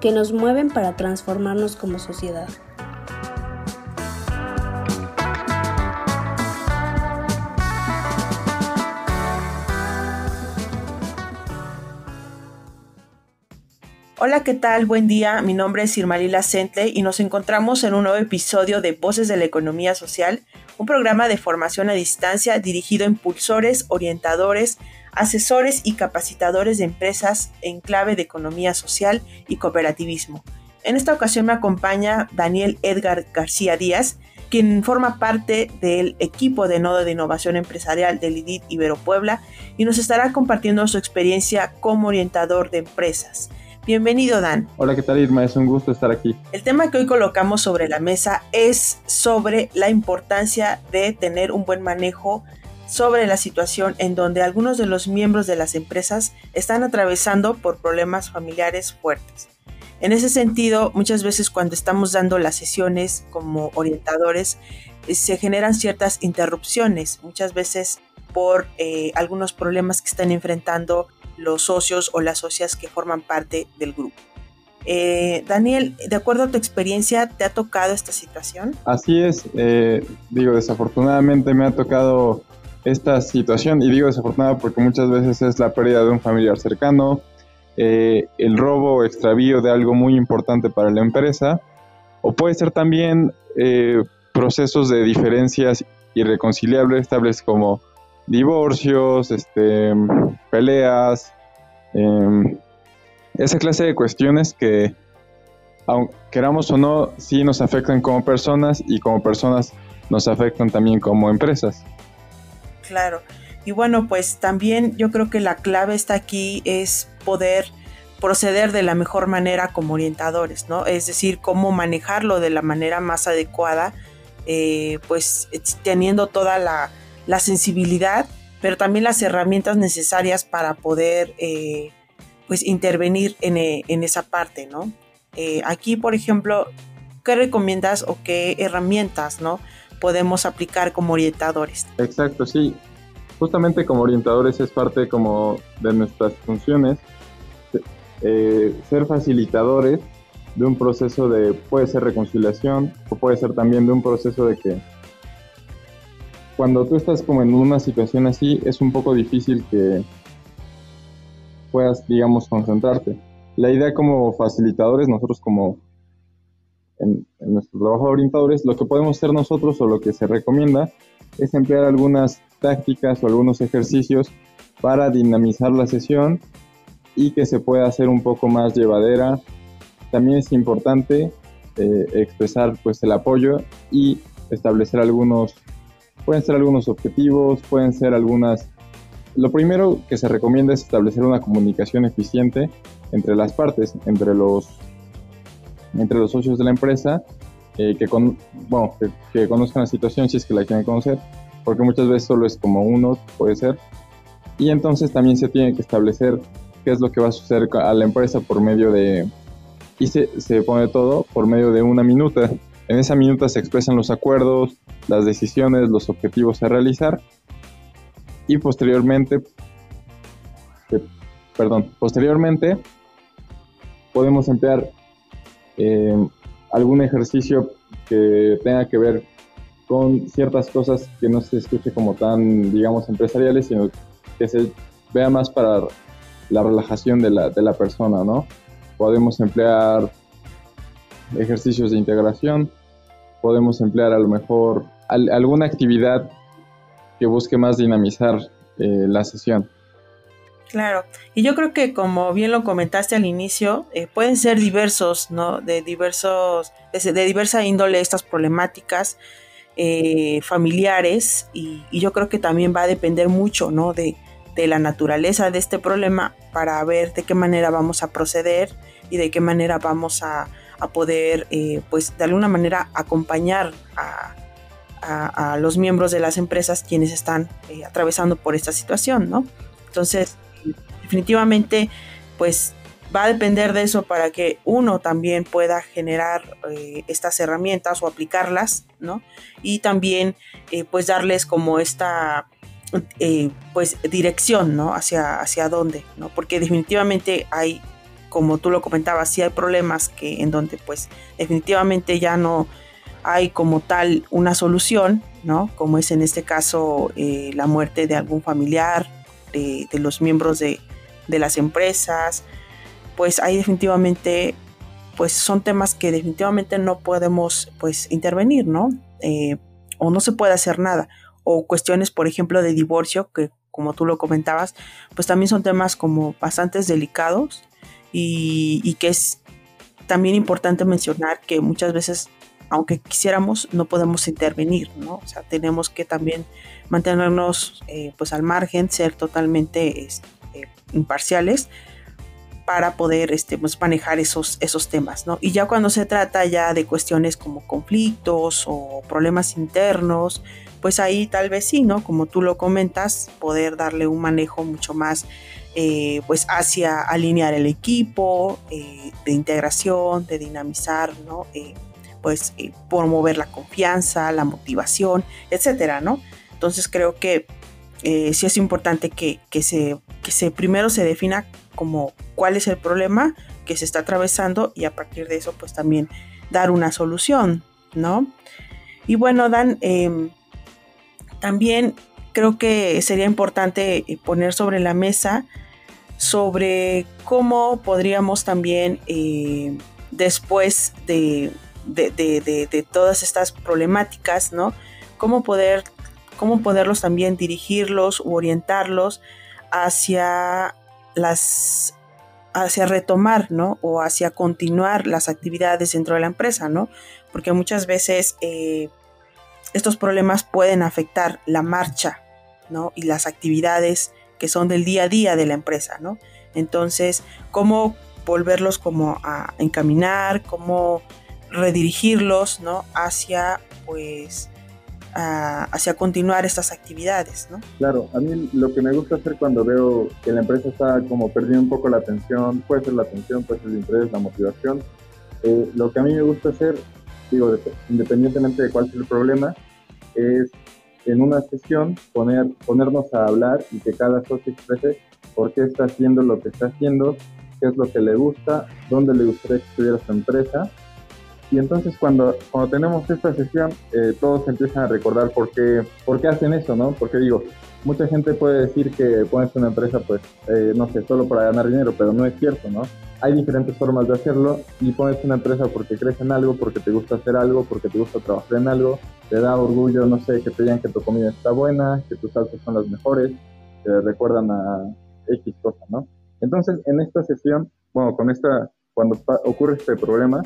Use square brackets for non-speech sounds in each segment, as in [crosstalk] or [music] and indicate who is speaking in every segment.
Speaker 1: que nos mueven para transformarnos como sociedad.
Speaker 2: Hola, ¿qué tal? Buen día. Mi nombre es Irmalila Sentle y nos encontramos en un nuevo episodio de Voces de la Economía Social, un programa de formación a distancia dirigido a impulsores, orientadores, asesores y capacitadores de empresas en clave de economía social y cooperativismo. En esta ocasión me acompaña Daniel Edgar García Díaz, quien forma parte del equipo de Nodo de Innovación Empresarial del IDIT Ibero Puebla y nos estará compartiendo su experiencia como orientador de empresas. Bienvenido, Dan.
Speaker 3: Hola, ¿qué tal, Irma? Es un gusto estar aquí.
Speaker 2: El tema que hoy colocamos sobre la mesa es sobre la importancia de tener un buen manejo sobre la situación en donde algunos de los miembros de las empresas están atravesando por problemas familiares fuertes. En ese sentido, muchas veces cuando estamos dando las sesiones como orientadores, eh, se generan ciertas interrupciones, muchas veces por eh, algunos problemas que están enfrentando los socios o las socias que forman parte del grupo. Eh, Daniel, de acuerdo a tu experiencia, ¿te ha tocado esta situación?
Speaker 3: Así es, digo, desafortunadamente me ha tocado esta situación y digo desafortunada porque muchas veces es la pérdida de un familiar cercano, eh, el robo o extravío de algo muy importante para la empresa, o puede ser también procesos de diferencias irreconciliables, tales como divorcios, este, peleas, em, esa clase de cuestiones que, aunque queramos o no, sí nos afectan como personas y como personas nos afectan también como empresas.
Speaker 2: Claro. Y bueno, pues también yo creo que la clave está aquí es poder proceder de la mejor manera como orientadores, ¿no? Es decir, cómo manejarlo de la manera más adecuada, eh, pues teniendo toda la, la sensibilidad, pero también las herramientas necesarias para poder eh, pues intervenir en, eh, esa parte, ¿no? Aquí, por ejemplo, ¿qué recomiendas o qué herramientas, ¿no? Podemos aplicar como orientadores.
Speaker 3: Exacto, sí. Justamente como orientadores es parte como de nuestras funciones ser facilitadores de un proceso de, puede ser reconciliación o puede ser también de un proceso de que cuando tú estás como en una situación así, es un poco difícil que puedas, digamos, concentrarte. La idea como facilitadores, nosotros como en, nuestro trabajo de orientadores, lo que podemos hacer nosotros o lo que se recomienda es emplear algunas tácticas o algunos ejercicios para dinamizar la sesión y que se pueda hacer un poco más llevadera. También es importante eh, expresar pues el apoyo y establecer algunos Pueden ser algunos objetivos, pueden ser algunas... Lo primero que se recomienda es establecer una comunicación eficiente entre las partes, entre los, entre los socios de la empresa, eh, que, con, bueno, que, conozcan la situación si es que la quieren conocer, porque muchas veces solo es como uno, puede ser. Y entonces también se tiene que establecer qué es lo que va a suceder a la empresa por medio de... Y se, se pone todo por medio de una minuta. En esa minuta se expresan los acuerdos, las decisiones, los objetivos a realizar y posteriormente, perdón, posteriormente podemos emplear eh, algún ejercicio que tenga que ver con ciertas cosas que no se escuche como tan, digamos, empresariales, sino que se vea más para la relajación de la, de la persona, ¿no? Podemos emplear ejercicios de integración, podemos emplear a lo mejor alguna actividad que busque más dinamizar eh, la sesión.
Speaker 2: Claro, y yo creo que como bien lo comentaste al inicio, eh, pueden ser diversos, ¿no? De diversos, de, diversa índole estas problemáticas eh, familiares y, yo creo que también va a depender mucho, ¿no? De, de la naturaleza de este problema para ver de qué manera vamos a proceder y de qué manera vamos a, a poder, eh, pues de alguna manera, acompañar a, los miembros de las empresas quienes están eh, atravesando por esta situación, ¿no? Entonces, definitivamente, pues va a depender de eso para que uno también pueda generar eh, estas herramientas o aplicarlas, ¿no? Y también, pues darles como esta pues dirección, ¿no? Hacia, hacia dónde, ¿no? Porque definitivamente hay como tú lo comentabas, sí hay problemas que en donde pues definitivamente ya no hay como tal una solución, ¿no? Como es en este caso eh, la muerte de algún familiar, de, los miembros de, las empresas, pues ahí definitivamente pues son temas que definitivamente no podemos pues intervenir, ¿no? Eh, o no se puede hacer nada. O cuestiones, por ejemplo, de divorcio, que como tú lo comentabas, pues también son temas como bastante delicados y, que es también importante mencionar que muchas veces aunque quisiéramos, no podemos intervenir, ¿no? O sea, tenemos que también mantenernos eh, pues al margen, ser totalmente este, imparciales para poder este, pues, manejar esos, esos temas, ¿no? Y ya cuando se trata ya de cuestiones como conflictos o problemas internos, pues ahí tal vez sí, ¿no? Como tú lo comentas, poder darle un manejo mucho más eh, pues hacia alinear el equipo, eh, de integración, de dinamizar, ¿no? Eh, pues promover la confianza, la motivación, etcétera, ¿no? Entonces creo que sí es importante que, se, que se primero se defina como cuál es el problema que se está atravesando y a partir de eso pues también dar una solución, ¿no? Y bueno, Dan, em, también creo que sería importante poner sobre la mesa sobre cómo podríamos también, eh, después de, todas estas problemáticas, ¿no? Cómo, poder, cómo poderlos también dirigirlos u orientarlos hacia las hacia retomar, ¿no? O hacia continuar las actividades dentro de la empresa, ¿no? Porque muchas veces eh, estos problemas pueden afectar la marcha, ¿no? Y las actividades que son del día a día de la empresa, ¿no? Entonces, cómo volverlos como a encaminar, cómo redirigirlos, ¿no? Hacia, pues, hacia continuar estas actividades, ¿no?
Speaker 3: Claro, a mí lo que me gusta hacer cuando veo que la empresa está como perdiendo un poco la atención, puede ser la atención, puede ser el interés, la motivación, eh, lo que a mí me gusta hacer, digo, independientemente de cuál sea el problema, es en una sesión poner, ponernos a hablar y que cada socio exprese por qué está haciendo lo que está haciendo, qué es lo que le gusta, dónde le gustaría que estuviera su empresa. Y entonces cuando, cuando tenemos esta sesión, eh, todos empiezan a recordar por qué, por qué hacen eso, ¿no? Porque digo, mucha gente puede decir que pones una empresa, pues, eh, no sé, solo para ganar dinero, pero no es cierto, ¿no? Hay diferentes formas de hacerlo y pones una empresa porque crees en algo, porque te gusta hacer algo, porque te gusta trabajar en algo, te da orgullo, no sé, que te digan que tu comida está buena, que tus salsas son las mejores, que recuerdan a X cosa, ¿no? Entonces, en esta sesión, bueno, con esta, cuando ocurre este problema,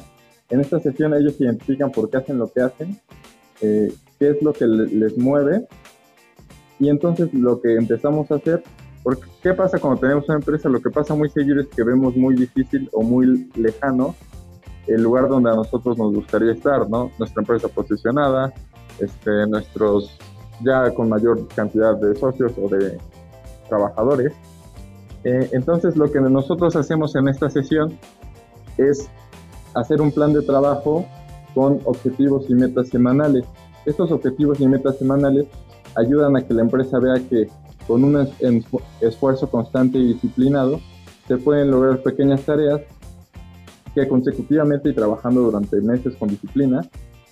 Speaker 3: en esta sesión ellos identifican por qué hacen lo que hacen, eh, qué es lo que les mueve y entonces lo que empezamos a hacer, porque ¿qué pasa cuando tenemos una empresa? Lo que pasa muy seguido es que vemos muy difícil o muy lejano el lugar donde a nosotros nos gustaría estar, ¿no? Nuestra empresa posicionada, este, nuestros ya con mayor cantidad de socios o de trabajadores. Eh, entonces lo que nosotros hacemos en esta sesión es hacer un plan de trabajo con objetivos y metas semanales. Estos objetivos y metas semanales ayudan a que la empresa vea que con un esfuerzo constante y disciplinado se pueden lograr pequeñas tareas que consecutivamente y trabajando durante meses con disciplina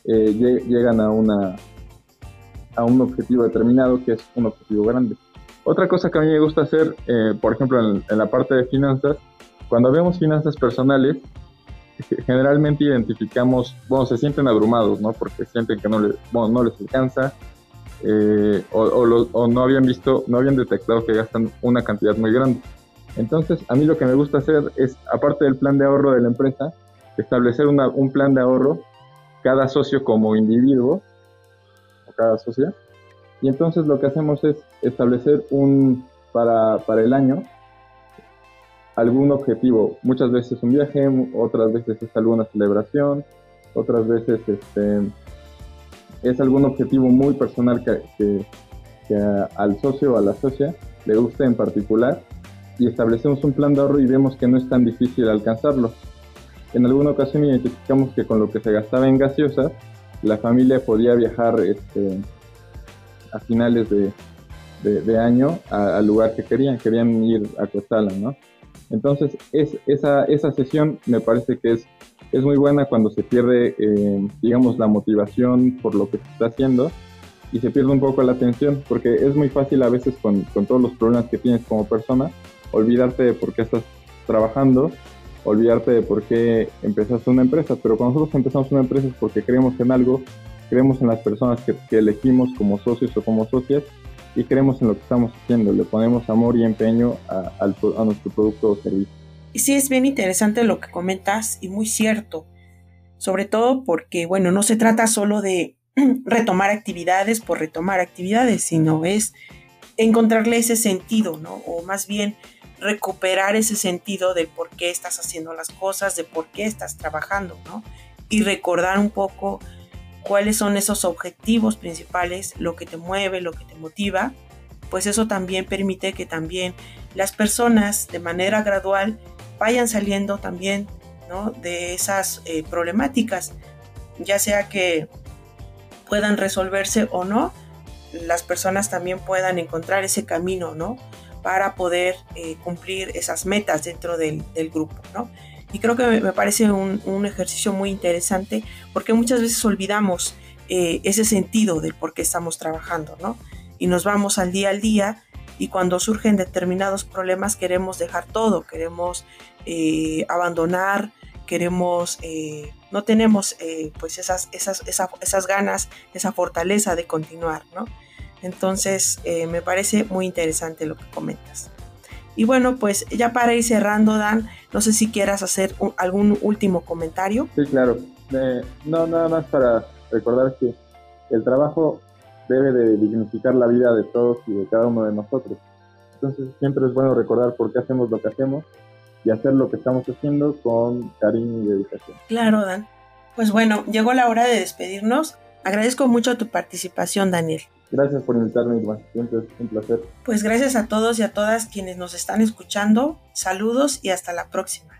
Speaker 3: eh, llegan a, un objetivo determinado que es un objetivo grande. Otra cosa que a mí me gusta hacer, eh, por ejemplo, en, la parte de finanzas, cuando vemos finanzas personales, [laughs] generalmente identificamos, bueno, se sienten abrumados, ¿no? Porque sienten que no, les, no les alcanza, eh, o, no habían visto, no habían detectado que gastan una cantidad muy grande. Entonces, a mí lo que me gusta hacer es, aparte del plan de ahorro de la empresa, establecer un plan de ahorro cada socio como individuo, o cada socia, y entonces lo que hacemos es establecer un, para, para el año, algún objetivo. Muchas veces un viaje, otras veces es alguna celebración, otras veces este, es algún objetivo muy personal que, al socio o a la socia le guste en particular y establecemos un plan de ahorro y vemos que no es tan difícil alcanzarlo. En alguna ocasión identificamos que con lo que se gastaba en gaseosas, la familia podía viajar este, a finales de, año al lugar que querían, querían ir a Costala, ¿no? Entonces, es, esa, esa sesión me parece que es, es muy buena cuando se pierde, eh, digamos, la motivación por lo que se está haciendo y se pierde un poco la atención, porque es muy fácil a veces con, con todos los problemas que tienes como persona, olvidarte de por qué estás trabajando, olvidarte de por qué empezaste una empresa, pero cuando nosotros empezamos una empresa es porque creemos en algo, creemos en las personas que, que elegimos como socios o como socias y creemos en lo que estamos haciendo, le ponemos amor y empeño a, a, nuestro producto o servicio.
Speaker 2: Y sí, es bien interesante lo que comentas y muy cierto, sobre todo porque, bueno, no se trata solo de [clears throat] retomar actividades por retomar actividades, sino es encontrarle ese sentido, ¿no? O más bien recuperar ese sentido de por qué estás haciendo las cosas, de por qué estás trabajando, ¿no? Y recordar un poco cuáles son esos objetivos principales, lo que te mueve, lo que te motiva, pues eso también permite que también las personas de manera gradual vayan saliendo también ¿no? de esas eh, problemáticas, ya sea que puedan resolverse o no, las personas también puedan encontrar ese camino, ¿no? Para poder eh, cumplir esas metas dentro del, del grupo, ¿no? Y creo que me parece un, ejercicio muy interesante porque muchas veces olvidamos eh, ese sentido del por qué estamos trabajando, ¿no? Y nos vamos al día al día y cuando surgen determinados problemas queremos dejar todo, queremos eh, abandonar, queremos, eh, no tenemos pues esas, esas, esas ganas, esa fortaleza de continuar, ¿no? Entonces me parece muy interesante lo que comentas. Y bueno, pues ya para ir cerrando, Dan, no sé si quieras hacer algún último comentario.
Speaker 3: Sí, claro. no, nada más para recordar que el trabajo debe de dignificar la vida de todos y de cada uno de nosotros. Entonces siempre es bueno recordar por qué hacemos lo que hacemos y hacer lo que estamos haciendo con cariño y dedicación.
Speaker 2: Claro, Dan. Pues bueno, llegó la hora de despedirnos. Agradezco mucho tu participación, Daniel.
Speaker 3: Gracias por invitarme, Irma. Siempre es un placer.
Speaker 2: Pues gracias a todos y a todas quienes nos están escuchando. Saludos y hasta la próxima.